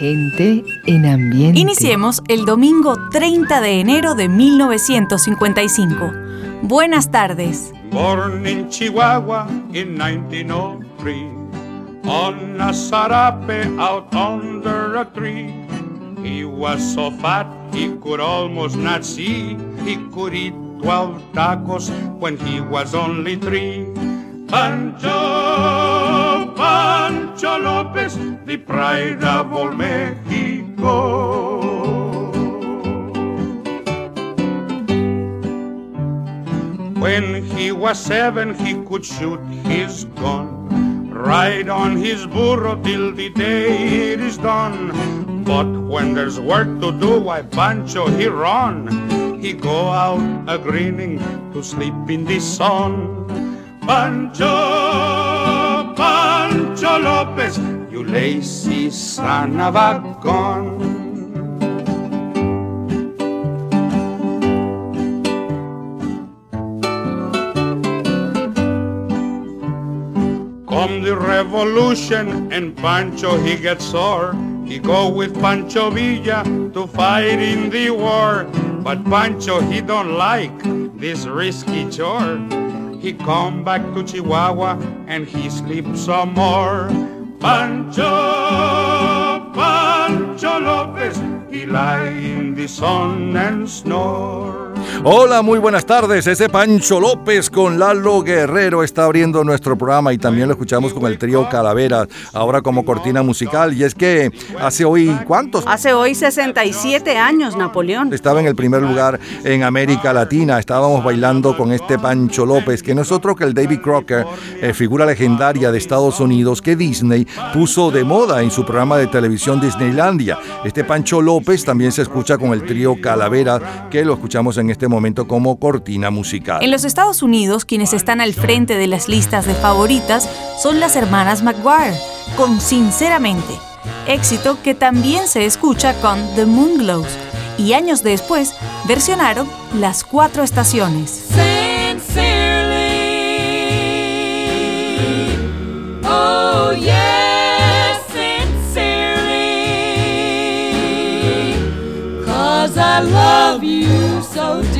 Gente en ambiente. Iniciemos el domingo 30 de enero de 1955. Buenas tardes. Born in Chihuahua in 1903, on a sarape out under a tree. He was so fat he could almost not see. He could eat 12 tacos when he was only three. Pancho, Pancho López, the pride of all Mexico. When he was seven, he could shoot his gun, ride on his burro till the day it is done. But when there's work to do, why Pancho he run. He go out a grinning to sleep in the sun. Pancho, Lazy son of a gun. Come the revolution and Pancho he gets sore. He go with Pancho Villa to fight in the war. But Pancho he don't like this risky chore. He come back to Chihuahua and he sleep some more. Pancho, Pancho Lopez, he lie in the sun and snore. Hola, muy buenas tardes. Ese Pancho López con Lalo Guerrero está abriendo nuestro programa y también lo escuchamos con el trío Calaveras, ahora como cortina musical. Y es que hace hoy, ¿cuántos? Hace hoy 67 años, Napoleón. Estaba en el primer lugar en América Latina. Estábamos bailando con este Pancho López, que no es otro que el David Crocker, eh, figura legendaria de Estados Unidos que Disney puso de moda en su programa de televisión Disneylandia. Este Pancho López también se escucha con el trío Calaveras, que lo escuchamos en este momento como cortina musical. En los Estados Unidos, quienes están al frente de las listas de favoritas son las hermanas McGuire, con Sinceramente, éxito que también se escucha con The Moonglows, y años después versionaron Las Cuatro Estaciones. Oh, yes, sincerely. Cause I love you so dearly.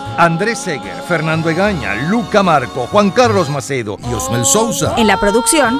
Andrés Seger, Fernando Egaña, Luca Marco, Juan Carlos Macedo y Osmel Sousa. En la producción,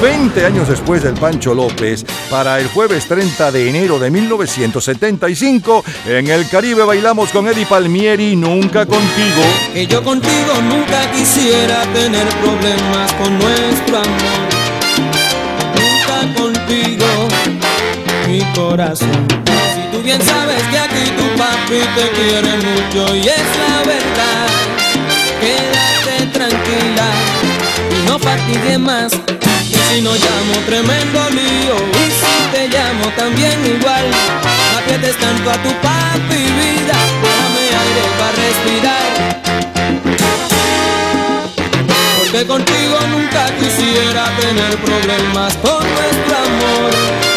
20 años después del Pancho López, para el jueves 30 de enero de 1975, en el Caribe bailamos con Eddie Palmieri, Nunca Contigo. Que yo contigo nunca quisiera tener problemas con nuestro amor. Nunca contigo, mi corazón. Si tú bien sabes que aquí tu papi te quiere mucho y es la verdad. No fatigue más. Y si no llamo, tremendo lío. Y si te llamo también igual, no aprietes tanto a tu papi vida. Dame aire para respirar. Porque contigo nunca quisiera tener problemas por nuestro amor.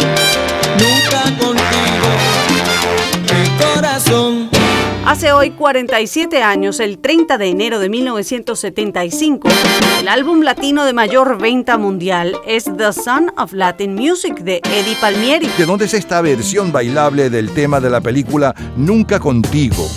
Hace hoy 47 años, el 30 de enero de 1975, el álbum latino de mayor venta mundial es The Son of Latin Music de Eddie Palmieri. ¿De dónde es esta versión bailable del tema de la película Nunca Contigo?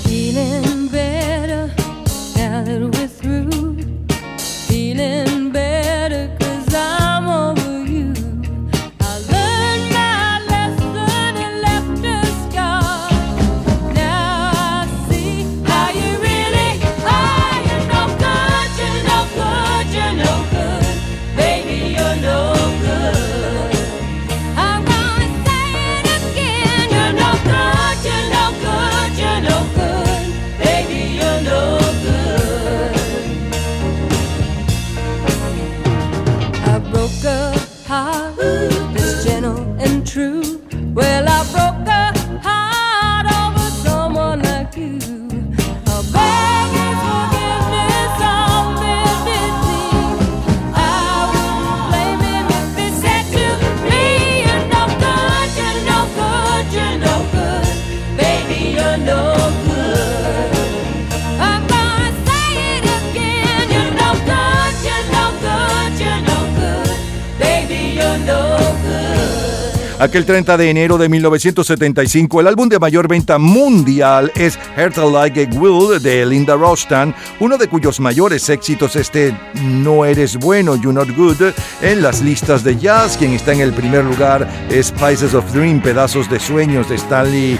Aquel 30 de enero de 1975, el álbum de mayor venta mundial es Heart Like a Will de Linda Rostan, uno de cuyos mayores éxitos este No Eres Bueno, You're Not Good, en las listas de jazz. Quien está en el primer lugar es Spices of Dream, Pedazos de Sueños de Stanley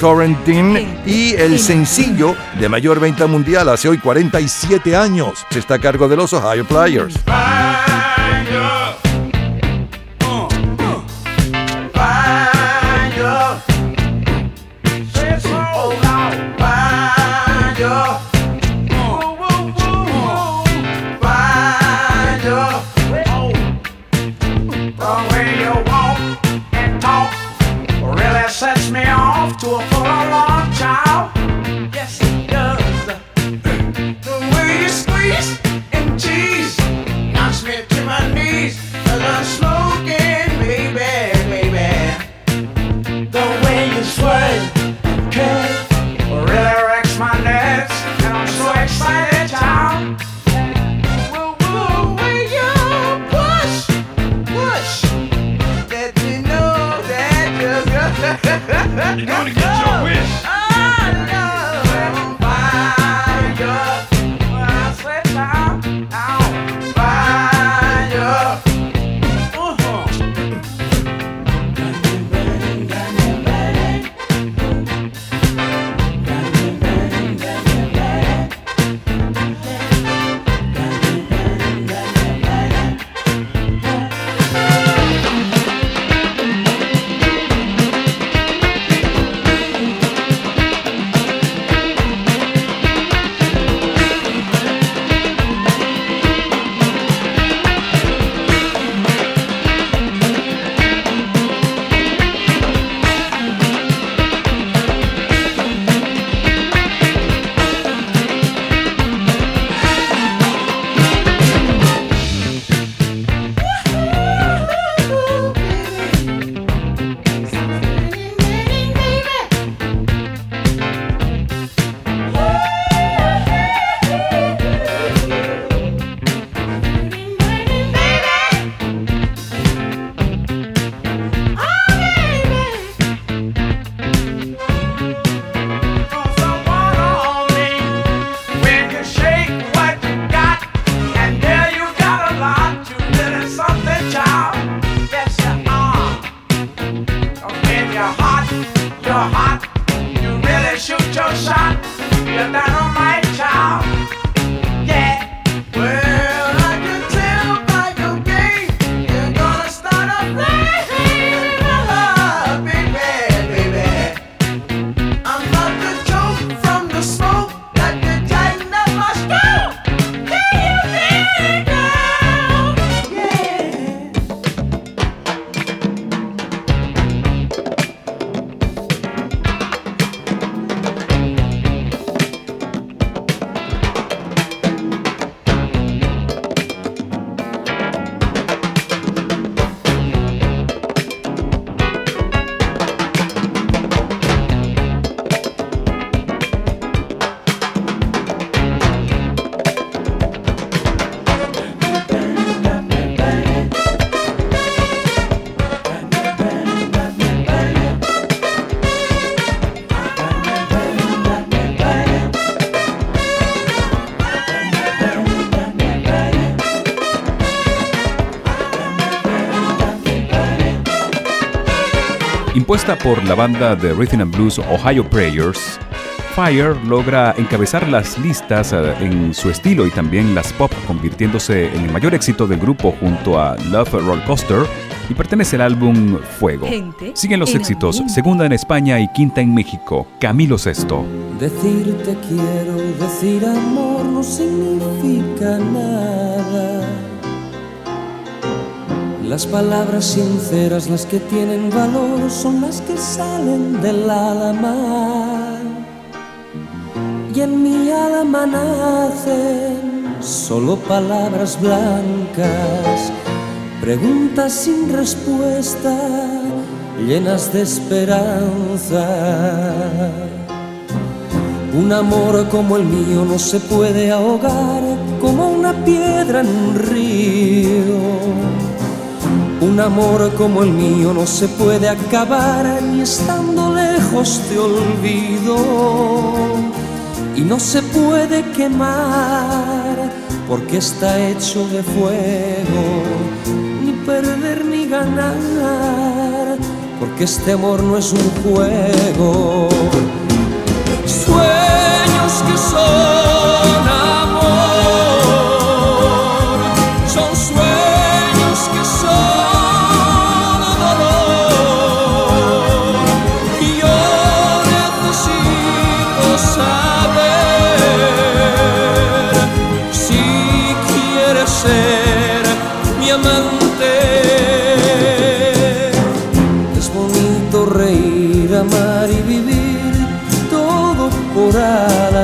Torrentin y el sencillo de mayor venta mundial hace hoy 47 años. Está a cargo de los Ohio Players. Por la banda de Rhythm and Blues Ohio Prayers, Fire logra encabezar las listas eh, en su estilo y también las pop, convirtiéndose en el mayor éxito del grupo junto a Love Roller Coaster y pertenece al álbum Fuego. Siguen los éxitos, segunda en España y quinta en México, Camilo Sesto. Decirte quiero, decir amor no significa nada. Las palabras sinceras, las que tienen valor, son las que salen del alma. Y en mi alma nacen solo palabras blancas preguntas sin respuesta, llenas de esperanza. Un amor como el mío no se puede ahogar como una piedra en un río. Un amor como el mío no se puede acabar ni estando lejos te olvido. Y no se puede quemar porque está hecho de fuego perder ni ganar, porque este amor no es un juego. Sueños que son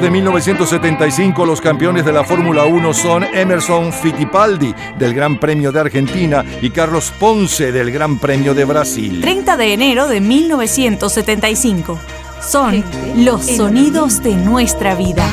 De 1975, los campeones de la Fórmula 1 son Emerson Fittipaldi del Gran Premio de Argentina y Carlos Ponce del Gran Premio de Brasil. 30 de enero de 1975. Son los sonidos de nuestra vida.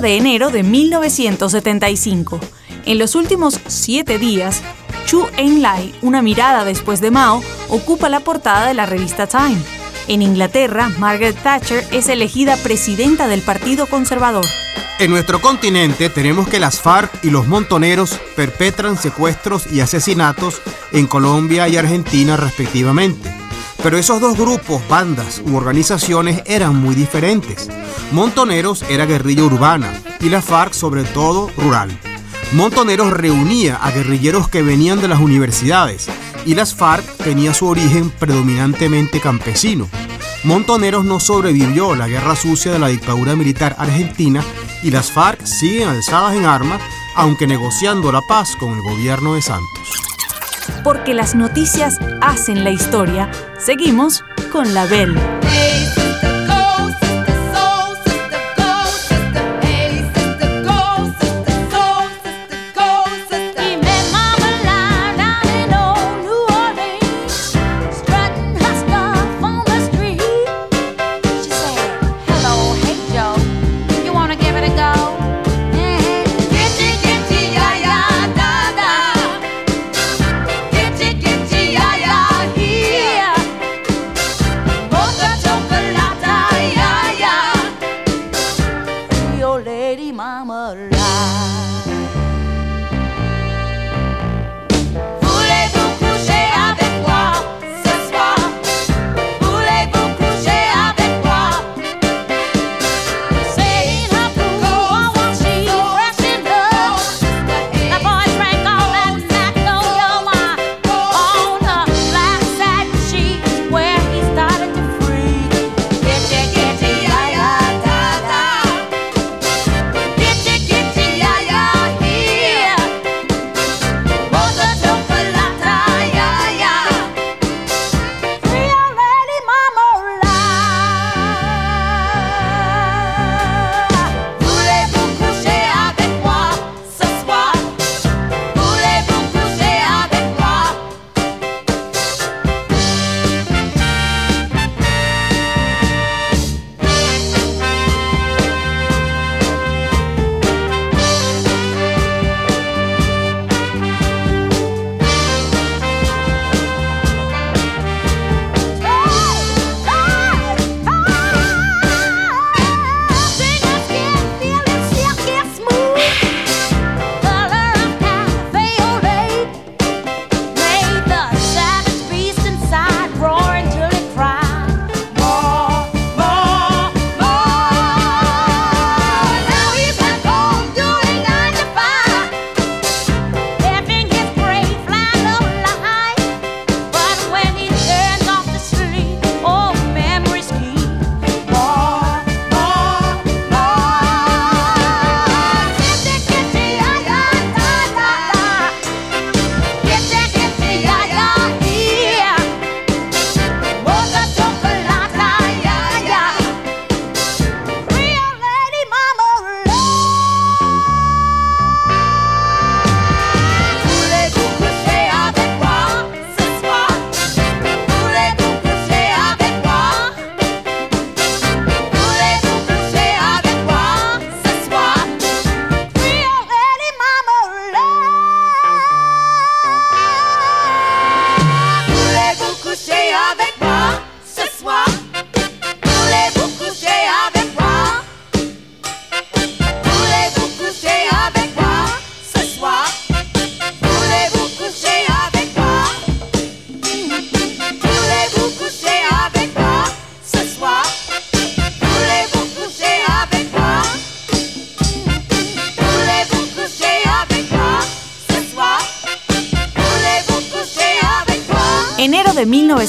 De enero de 1975. En los últimos siete días, Chu Enlai, una mirada después de Mao, ocupa la portada de la revista Time. En Inglaterra, Margaret Thatcher es elegida presidenta del Partido Conservador. En nuestro continente tenemos que las FARC y los montoneros perpetran secuestros y asesinatos en Colombia y Argentina respectivamente. Pero esos dos grupos, bandas u organizaciones eran muy diferentes. Montoneros era guerrilla urbana y la FARC sobre todo rural. Montoneros reunía a guerrilleros que venían de las universidades y las FARC tenía su origen predominantemente campesino. Montoneros no sobrevivió a la guerra sucia de la dictadura militar argentina y las FARC siguen alzadas en armas, aunque negociando la paz con el gobierno de Santos. Porque las noticias hacen la historia, seguimos con la Bell.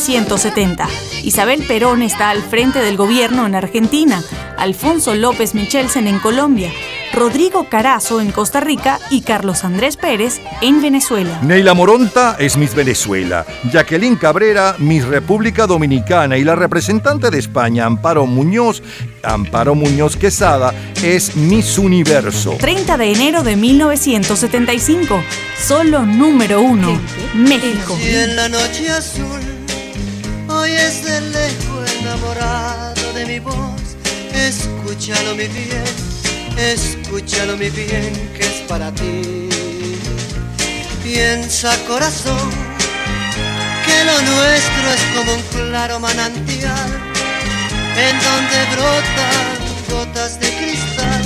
1970. Isabel Perón está al frente del gobierno en Argentina, Alfonso López Michelsen en Colombia, Rodrigo Carazo en Costa Rica y Carlos Andrés Pérez en Venezuela. Neila Moronta es Miss Venezuela, Jacqueline Cabrera, Miss República Dominicana y la representante de España, Amparo Muñoz, Amparo Muñoz Quesada, es Miss Universo. 30 de enero de 1975, solo número uno, México. Y en la noche azul, escúchalo mi bien Escúchalo mi bien que es para ti. Piensa corazón que lo nuestro es como un claro manantial en donde brotan gotas de cristal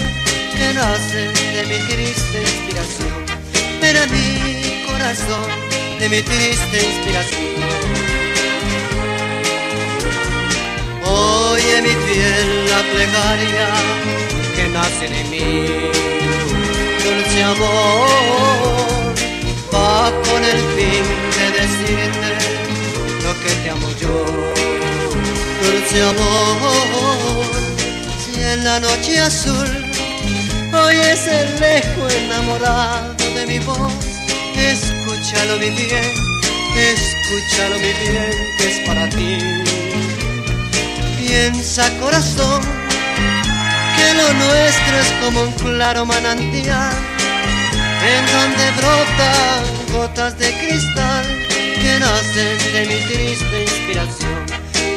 que nacen de mi triste inspiración. Pero mi corazón de mi triste inspiración. Oye mi plegaria que nace de mí. Dulce amor, va con el fin de decirte lo que te amo yo. Dulce amor, si en la noche azul oyes el lejos enamorado de mi voz, escúchalo mi bien, escúchalo mi bien, que es para ti. Piensa corazón que lo nuestro es como un claro manantial en donde brotan gotas de cristal que nacen de mi triste inspiración.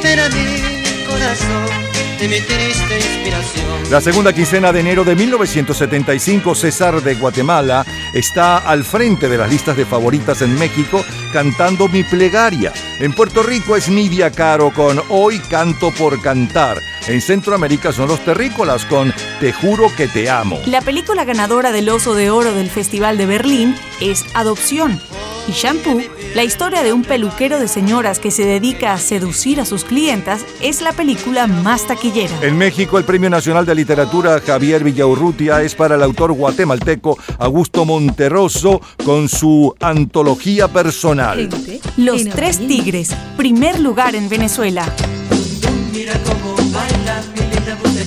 Pero mi corazón de mi triste inspiración. La segunda quincena de enero de 1975, César de Guatemala está al frente de las listas de favoritas en México cantando Mi Plegaria. En Puerto Rico es Nidia Caro con Hoy Canto por Cantar. En Centroamérica son los terrícolas con Te juro que te amo. La película ganadora del Oso de Oro del Festival de Berlín es Adopción. Y Shampoo, la historia de un peluquero de señoras que se dedica a seducir a sus clientas, es la película más taquillera. En México, el Premio Nacional de Literatura Javier Villaurrutia es para el autor guatemalteco Augusto Monterroso con su antología personal. Los Tres Tigres, primer lugar en Venezuela. Mira cómo baila mi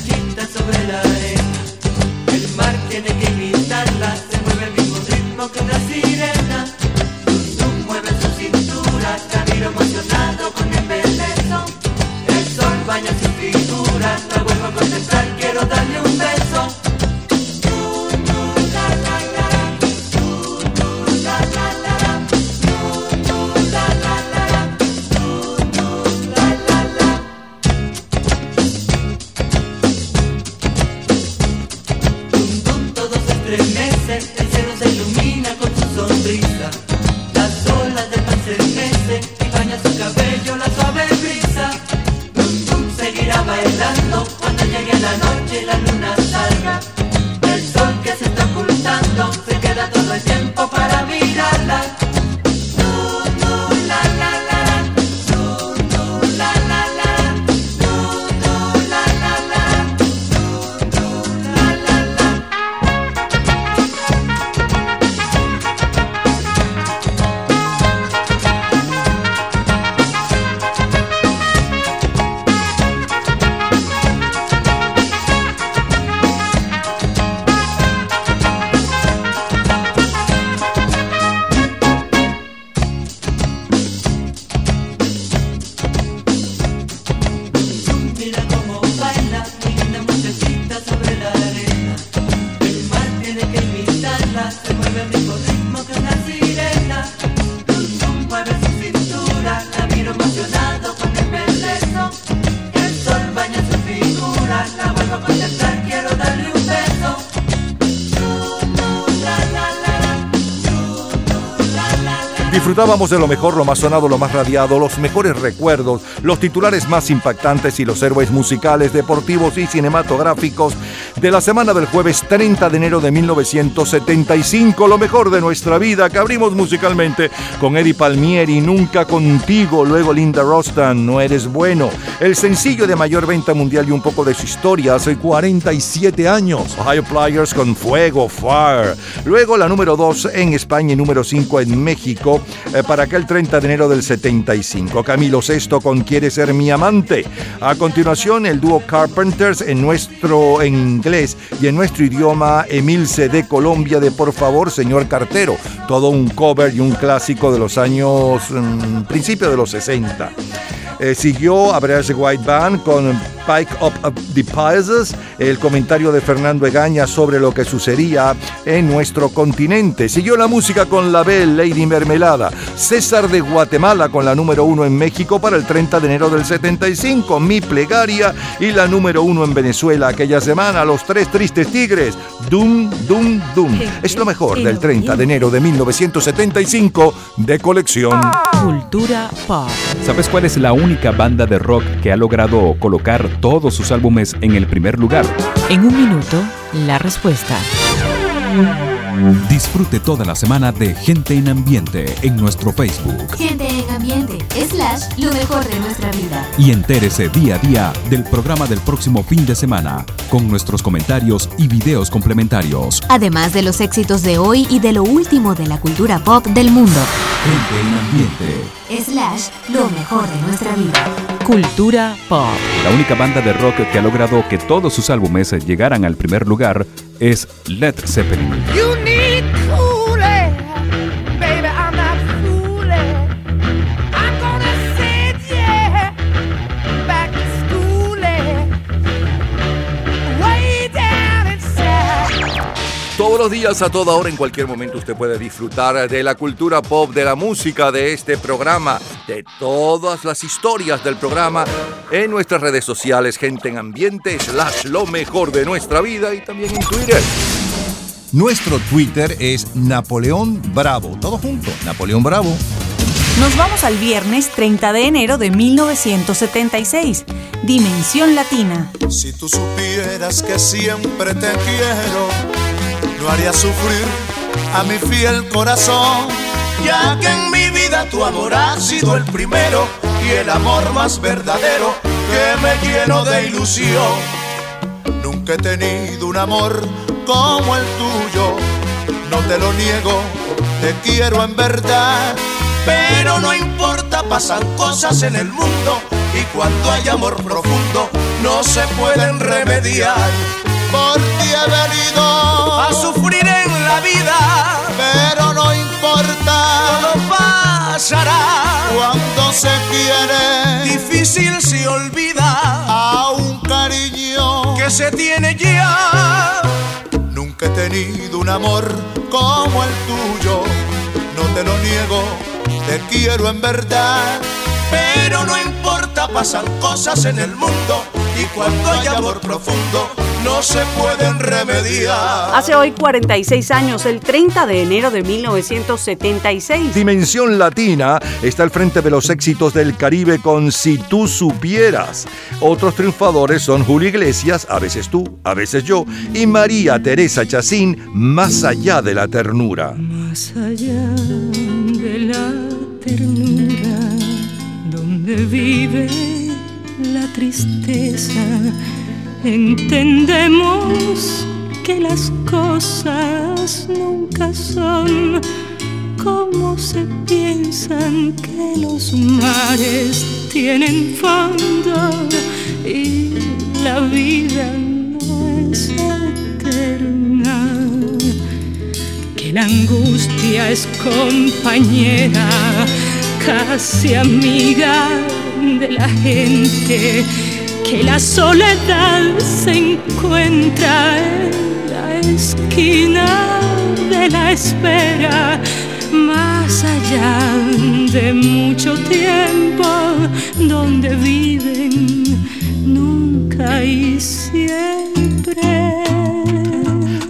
linda sobre la quiero darle Disfrutábamos de lo mejor, lo más sonado, lo más radiado, los mejores recuerdos, los titulares más impactantes y los héroes musicales, deportivos y cinematográficos de la semana del jueves 30 de enero de 1975. Lo mejor de nuestra vida que abrimos musicalmente con Eddie Palmieri, Nunca Contigo, luego Linda Rostan, No Eres Bueno. El sencillo de mayor venta mundial y un poco de su historia hace 47 años. Ohio Players con Fuego, Fire. Luego la número 2 en España y número 5 en México eh, para aquel 30 de enero del 75. Camilo VI con Quiere ser mi amante. A continuación, el dúo Carpenters en nuestro en inglés y en nuestro idioma Emilce de Colombia de Por favor, señor cartero. Todo un cover y un clásico de los años mm, principio de los 60. Eh, siguió Average White Band con Pike Up the Pieces, el comentario de Fernando Egaña sobre lo que sucedía en nuestro continente. Siguió la música con la Belle Lady Mermelada, César de Guatemala con la número uno en México para el 30 de enero del 75, Mi Plegaria y la número uno en Venezuela aquella semana, Los Tres Tristes Tigres, Dum, Dum, Dum. Es lo mejor del 30 de enero de 1975 de colección. Cultura pop. ¿Sabes cuál es la única banda de rock que ha logrado colocar todos sus álbumes en el primer lugar? En un minuto, la respuesta. Disfrute toda la semana de Gente en Ambiente en nuestro Facebook. Gente en ambiente, slash, lo mejor de nuestra vida. Y entérese día a día del programa del próximo fin de semana, con nuestros comentarios y videos complementarios. Además de los éxitos de hoy y de lo último de la cultura pop del mundo. Gente en Ambiente. Slash, lo mejor de nuestra vida. Cultura pop. La única banda de rock que ha logrado que todos sus álbumes llegaran al primer lugar es Led Zeppelin. Todos los días, a toda hora, en cualquier momento, usted puede disfrutar de la cultura pop, de la música, de este programa, de todas las historias del programa en nuestras redes sociales, gente en ambiente, slash lo mejor de nuestra vida y también en Twitter. Nuestro Twitter es Napoleón Bravo. Todo junto, Napoleón Bravo. Nos vamos al viernes 30 de enero de 1976. Dimensión Latina. Si tú supieras que siempre te quiero, no haría sufrir a mi fiel corazón, ya que en mi vida tu amor ha sido el primero y el amor más verdadero que me lleno de ilusión. Nunca he tenido un amor como el tuyo, no te lo niego, te quiero en verdad, pero no importa, pasan cosas en el mundo y cuando hay amor profundo no se pueden remediar. Por ti he venido a sufrir en la vida, pero no importa, todo pasará. Cuando se quiere, difícil se olvida a un cariño que se tiene ya. Nunca he tenido un amor como el tuyo, no te lo niego, te quiero en verdad. Pero no importa, pasan cosas en el mundo y cuando hay amor profundo no se pueden remediar. Hace hoy 46 años, el 30 de enero de 1976. Dimensión Latina está al frente de los éxitos del Caribe con Si tú supieras. Otros triunfadores son Julio Iglesias, a veces tú, a veces yo, y María Teresa Chacín, Más allá de la ternura. Más allá de la ternura, donde vive la tristeza, entendemos que las cosas nunca son como se piensan que los mares tienen fondo y la vida no es eterna. Que la angustia es compañera, casi amiga de la gente, que la soledad se encuentra en la esquina de la espera, más allá de mucho tiempo, donde viven nunca y siempre.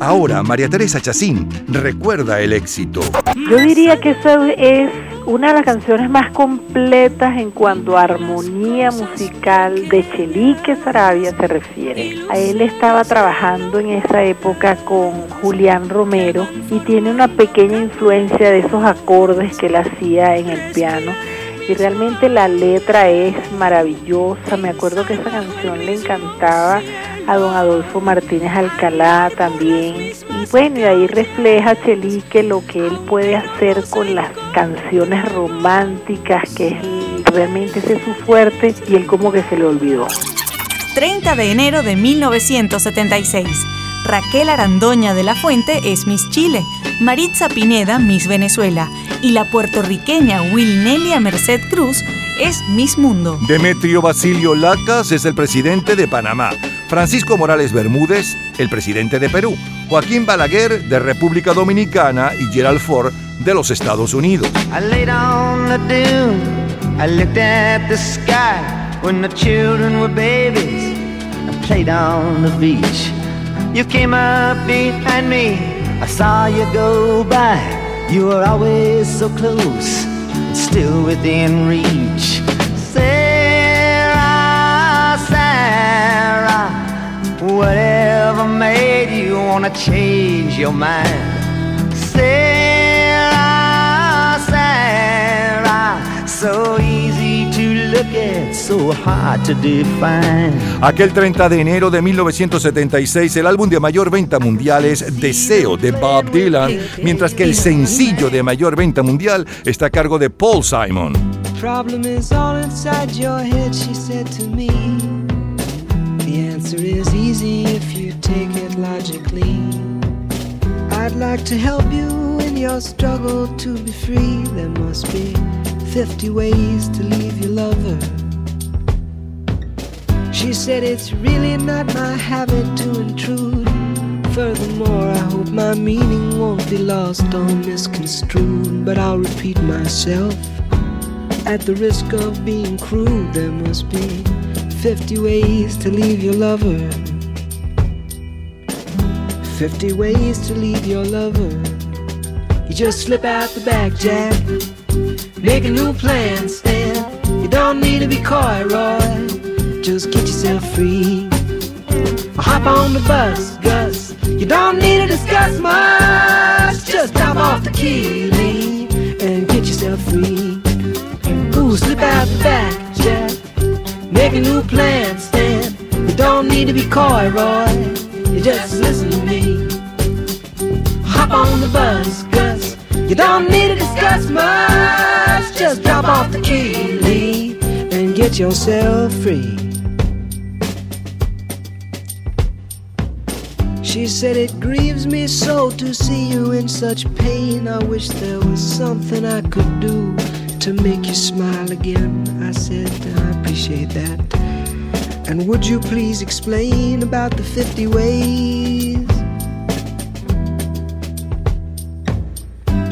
Ahora, María Teresa Chacín recuerda el éxito. Yo diría que esa es una de las canciones más completas en cuanto a armonía musical de Chelique Sarabia se refiere. A él estaba trabajando en esa época con Julián Romero y tiene una pequeña influencia de esos acordes que él hacía en el piano y realmente la letra es maravillosa. Me acuerdo que esa canción le encantaba a don Adolfo Martínez Alcalá también. Y bueno, y ahí refleja Chelique lo que él puede hacer con las canciones románticas, que es realmente ese es su fuerte, y él como que se le olvidó. 30 de enero de 1976. Raquel Arandoña de la Fuente es Miss Chile, Maritza Pineda Miss Venezuela y la puertorriqueña Wilnelia Merced Cruz es Miss Mundo. Demetrio Basilio Lacas es el presidente de Panamá. Francisco Morales Bermúdez, el presidente de Perú. Joaquín Balaguer, de República Dominicana, y Gerald Ford, de los Estados Unidos. I You came up behind me, I saw you go by. You were always so close, still within reach. Sarah, Sarah, whatever made you wanna change your mind? Sarah, Sarah, so easy Aquel 30 de enero de 1976, el álbum de mayor venta mundial es Deseo de Bob Dylan, mientras que el sencillo de mayor venta mundial está a cargo de Paul Simon. I'd like to help you in your struggle to be free. There must be 50 ways to leave your lover. She said it's really not my habit to intrude. Furthermore, I hope my meaning won't be lost or misconstrued. But I'll repeat myself. At the risk of being crude, there must be 50 ways to leave your lover. 50 ways to leave your lover. You just slip out the back, Jack. Make a new plan, Stan. You don't need to be coy, Roy. Just get yourself free. Or hop on the bus, Gus. You don't need to discuss much. Just drop off the key, Lee, and get yourself free. Ooh, slip out the back, Jack. Make a new plan, Stan. You don't need to be coy, Roy. You just listen to me. Hop on the bus. You don't need to discuss much. Just drop off the key, Lee, and get yourself free. She said, It grieves me so to see you in such pain. I wish there was something I could do to make you smile again. I said, I appreciate that. And would you please explain about the 50 ways?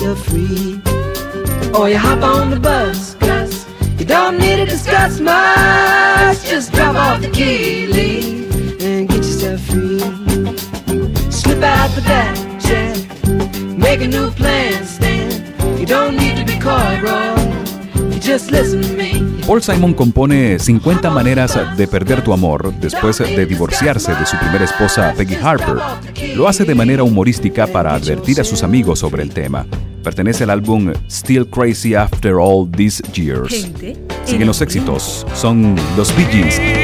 Yourself free. Or you hop on the bus, Gus. You don't need to discuss much. Just drop off the key, Lee, and get yourself free. Slip out the back, Jack. Make a new plan, Stan. You don't need to be coy, me. Paul Simon compone 50 maneras de perder tu amor después de divorciarse de su primera esposa Peggy Harper. Lo hace de manera humorística para advertir a sus amigos sobre el tema. Pertenece al álbum Still Crazy After All These Years. Siguen los éxitos, son los Bee Gees.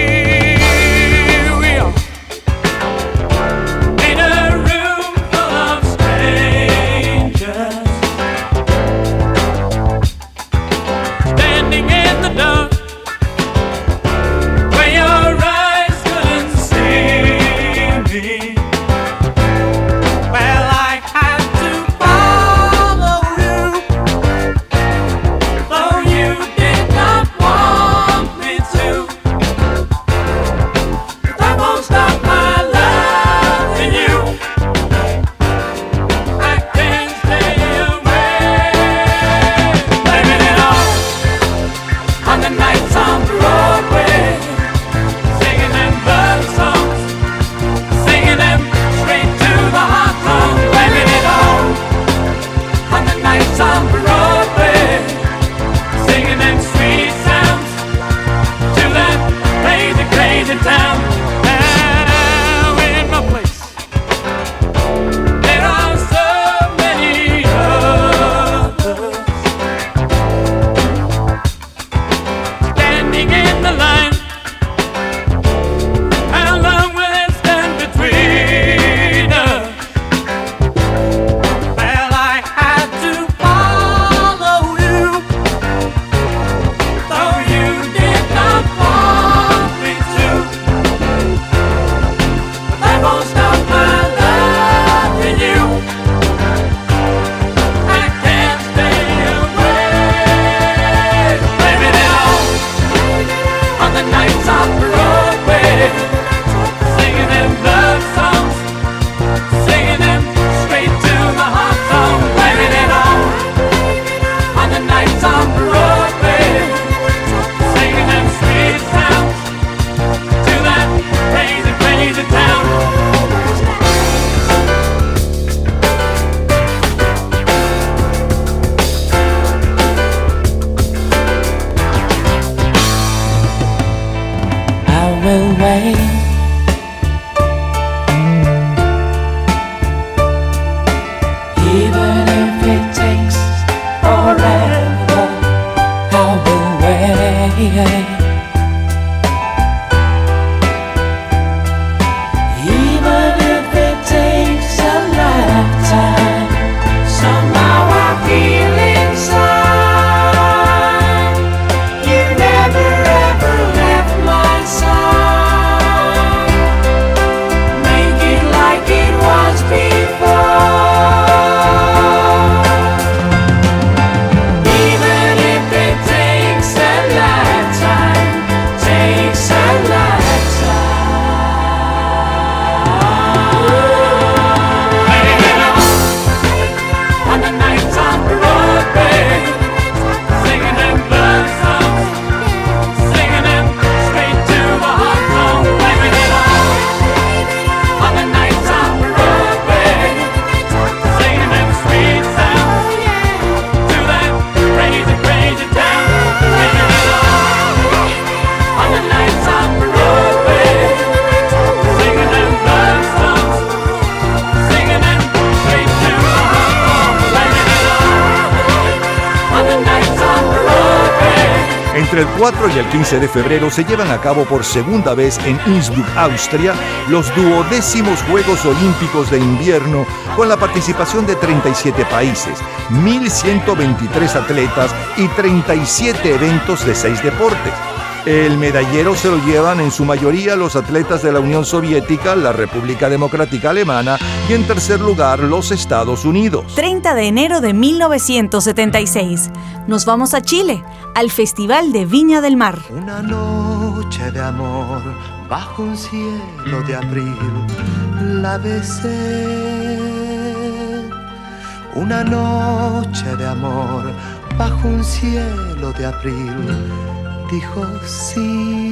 El 15 de febrero se llevan a cabo por segunda vez en Innsbruck, Austria, los duodécimos Juegos Olímpicos de Invierno con la participación de 37 países, 1.123 atletas y 37 eventos de 6 deportes. El medallero se lo llevan en su mayoría los atletas de la Unión Soviética, la República Democrática Alemana y en tercer lugar los Estados Unidos. 30 de enero de 1976. Nos vamos a Chile, al Festival de Viña del Mar. Una noche de amor bajo un cielo de abril la besé. Una noche de amor bajo un cielo de abril dijo sí.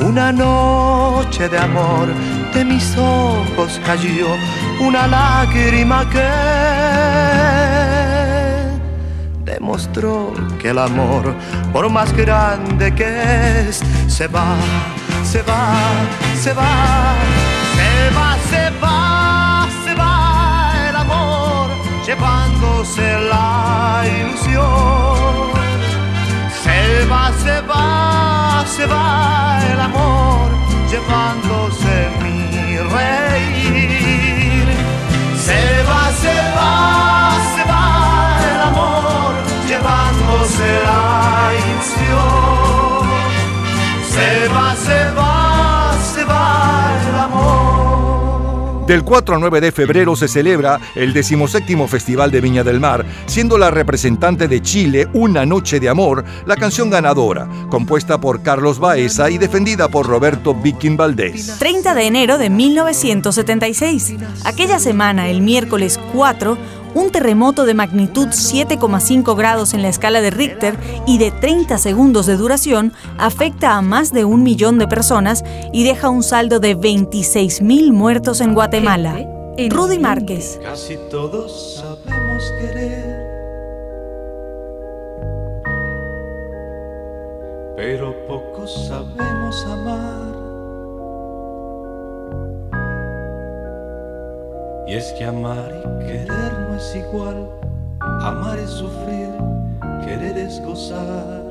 Una noche de amor de mis ojos cayó una lágrima que demostró que el amor, por más grande que es, se va, se va, se va, se va, se va, se va el amor, llevándose la ilusión. Se va, se va, se va el amor, llevándose mi reír. Se va, se va, se va llevándose la ilusión. Se va, se va, se va el amor. Del 4 al 9 de febrero se celebra el 17 Festival de Viña del Mar, siendo la representante de Chile Una Noche de Amor la canción ganadora, compuesta por Carlos Baeza y defendida por Roberto Viking Valdés. 30 de enero de 1976. Aquella semana, el miércoles 4, un terremoto de magnitud 7,5 grados en la escala de Richter y de 30 segundos de duración afecta a más de un millón de personas y deja un saldo de 26 mil muertos en Guatemala. Rudy Márquez. Casi todos sabemos querer, pero pocos sabemos amar. Y es que amar y querer es igual, amar es sufrir, querer es gozar.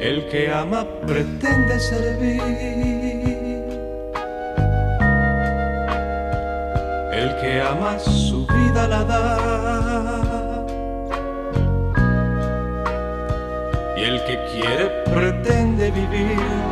El que ama pretende servir. El que ama su vida la da. Y el que quiere pretende vivir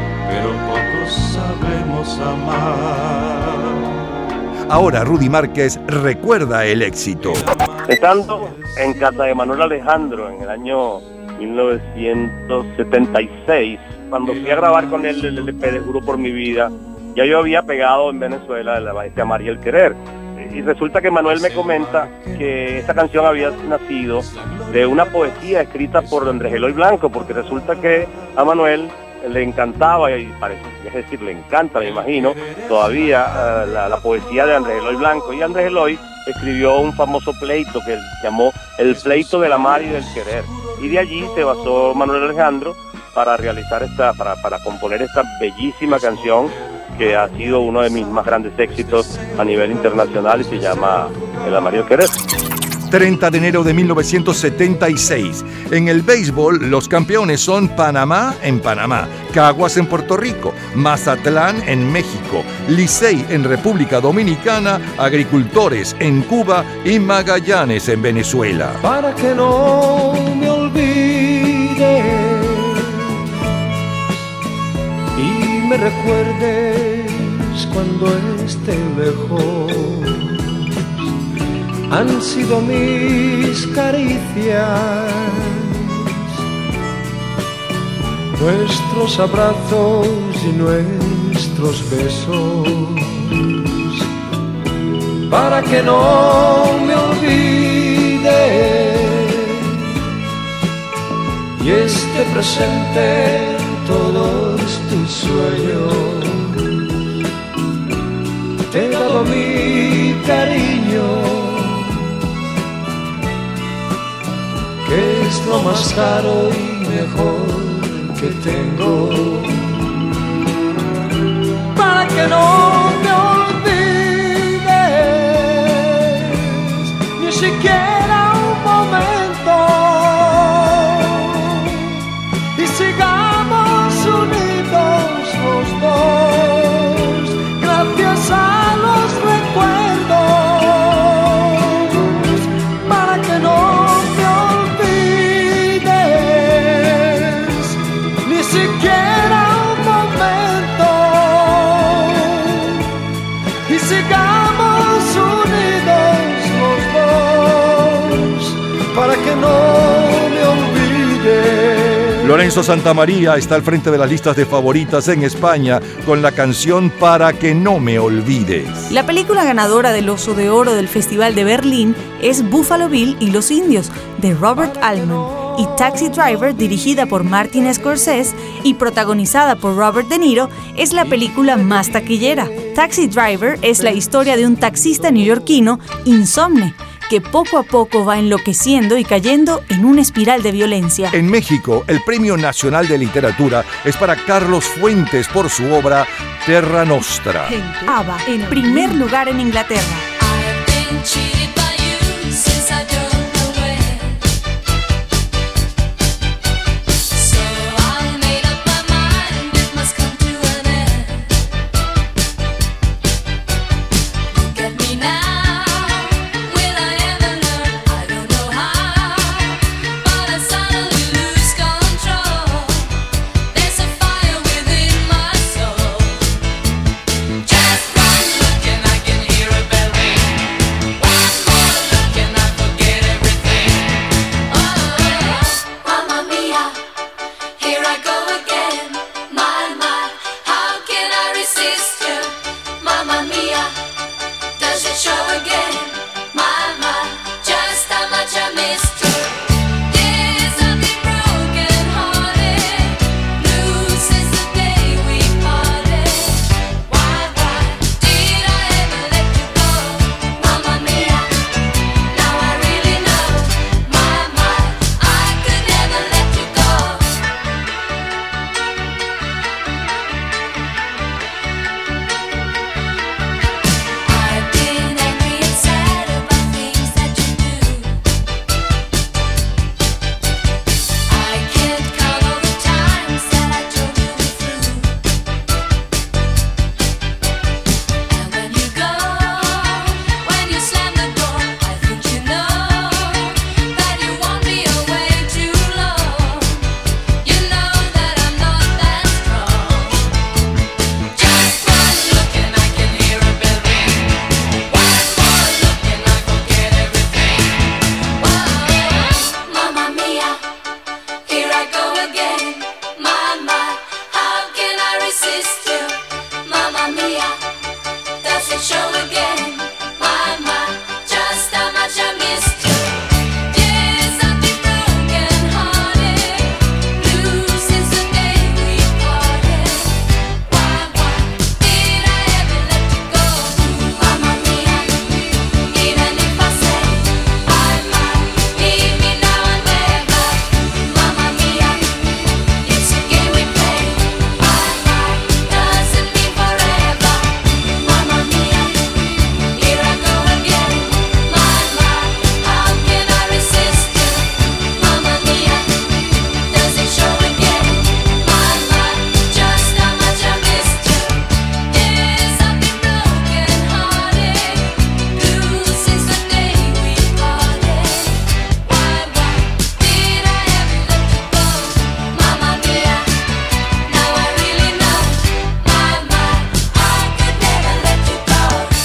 pero pocos sabemos amar. Ahora Rudy Márquez recuerda el éxito. Estando en casa de Manuel Alejandro en el año 1976, cuando fui a grabar con él el LP de Juro por mi vida, ya yo había pegado en Venezuela la este Amar y el Querer. Y resulta que Manuel me comenta que esta canción había nacido de una poesía escrita por Andrés Eloy Blanco, porque resulta que a Manuel le encantaba, y parece, es decir, le encanta, me imagino, todavía eh, la, poesía de Andrés Eloy Blanco. Y Andrés Eloy escribió un famoso pleito que llamó El pleito del amar y del querer. Y de allí se basó Manuel Alejandro para realizar esta, para, para componer esta bellísima canción que ha sido uno de mis más grandes éxitos a nivel internacional y se llama El amar y el querer. 30 de enero de 1976. En el béisbol, los campeones son Panamá en Panamá, Caguas en Puerto Rico, Mazatlán en México, Licey en República Dominicana, Agricultores en Cuba y Magallanes en Venezuela. para que no me olvide y me recuerdes cuando esté lejos. Han sido mis caricias, nuestros abrazos y nuestros besos, para que no me olvide. Y esté presente en todos tus sueños. Te he dado mi cariño, que es lo más caro y mejor que tengo. Para que no me olvides, ni siquiera Lorenzo Santamaría está al frente de las listas de favoritas en España con la canción Para que no me olvides. La película ganadora del Oso de Oro del Festival de Berlín es Buffalo Bill y los Indios, de Robert Altman, y Taxi Driver, dirigida por Martin Scorsese y protagonizada por Robert De Niro, es la película más taquillera. Taxi Driver es la historia de un taxista neoyorquino insomne que poco a poco va enloqueciendo y cayendo en una espiral de violencia. En México, el Premio Nacional de Literatura es para Carlos Fuentes por su obra Terra Nostra. En primer lugar en Inglaterra.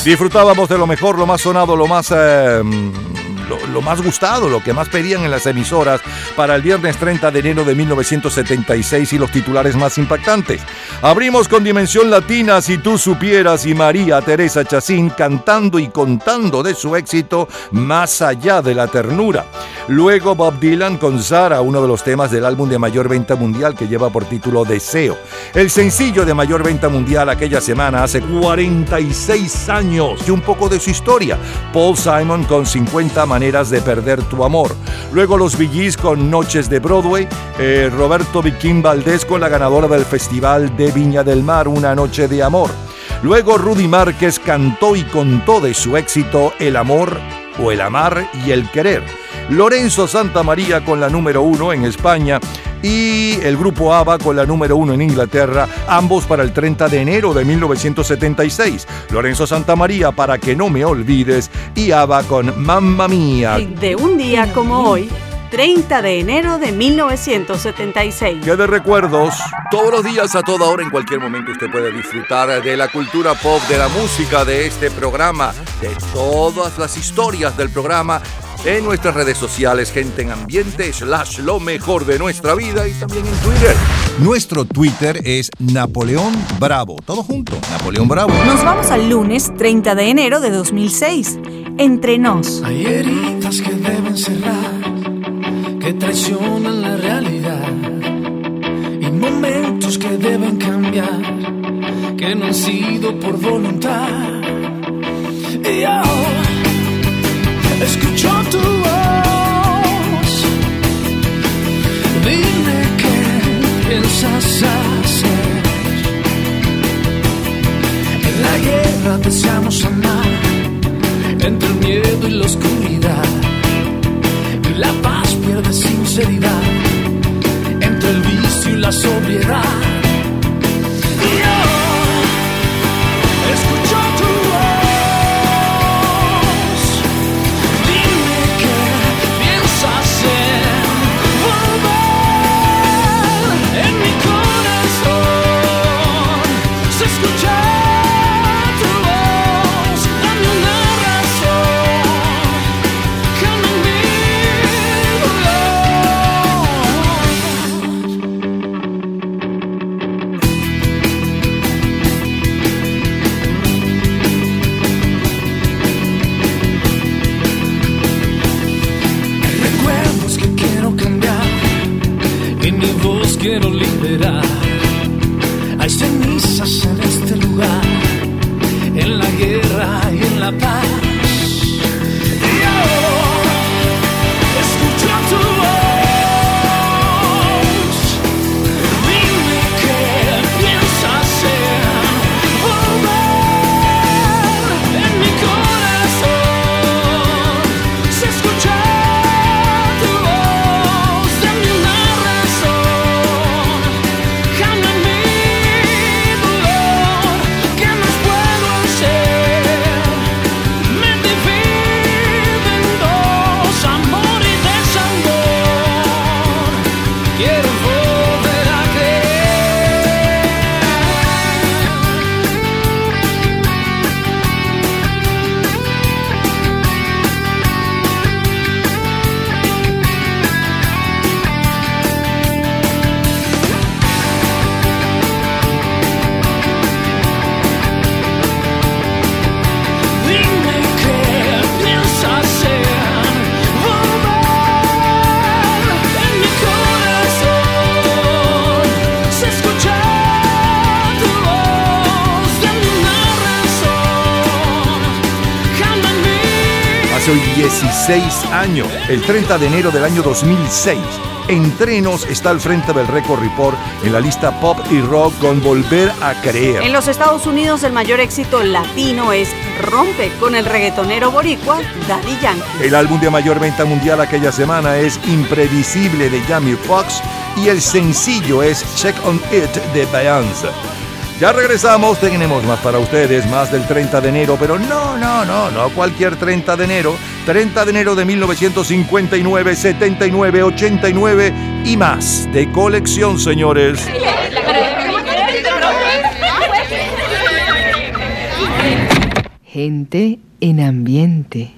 Disfrutábamos de lo mejor, lo más sonado, lo más... eh, lo, más gustado, lo que más pedían en las emisoras para el viernes 30 de enero de 1976 y los titulares más impactantes. Abrimos con Dimensión Latina, si tú supieras, y María Teresa Chacín cantando y contando de su éxito Más allá de la ternura. Luego Bob Dylan con Sara, uno de los temas del álbum de mayor venta mundial que lleva por título Deseo. El sencillo de mayor venta mundial aquella semana hace 46 años y un poco de su historia. Paul Simon con 50 maneras de perder tu amor. Luego los Gees con Noches de Broadway. eh, Roberto Viquín Valdés con la ganadora del Festival de Viña del Mar, Una Noche de Amor. Luego Rudy Márquez cantó y contó de su éxito El amor o el amar y el querer. Lorenzo Santa María con la número uno en España y el grupo ABBA con la número uno en Inglaterra, ambos para el 30 de enero de 1976. Lorenzo Santa María para que no me olvides y ABBA con Mamma Mía. De un día como hoy, 30 de enero de 1976. Que de recuerdos, todos los días, a toda hora, en cualquier momento, usted puede disfrutar de la cultura pop, de la música, de este programa, de todas las historias del programa en nuestras redes sociales, gente en ambiente, slash lo mejor de nuestra vida y también en Twitter. Nuestro Twitter es Napoleón Bravo. Todo junto, Napoleón Bravo. Nos vamos al lunes 30 de enero de 2006. Entre nos. Hay heridas que deben cerrar, que traicionan la realidad. Y momentos que deben cambiar, que no han sido por voluntad. Y ahora escucho tu voz. Dime qué piensas hacer. En la guerra deseamos amar entre el miedo y la oscuridad. Y la paz pierde sinceridad entre el vicio y la sobriedad. 16 años, el 30 de enero del año 2006. Entrenos está al frente del Record Report en la lista pop y rock con Volver a Creer. En los Estados Unidos el mayor éxito latino es Rompe con el reggaetonero boricua Daddy Yankee. El álbum de mayor venta mundial aquella semana es Imprevisible de Jamie Foxx y el sencillo es Check on It de Beyoncé. Ya regresamos, tenemos más para ustedes, más del 30 de enero, pero no, no, no, no cualquier 30 de enero. 30 de enero de 1959, 79, 89 y más de colección, señores. Gente en ambiente.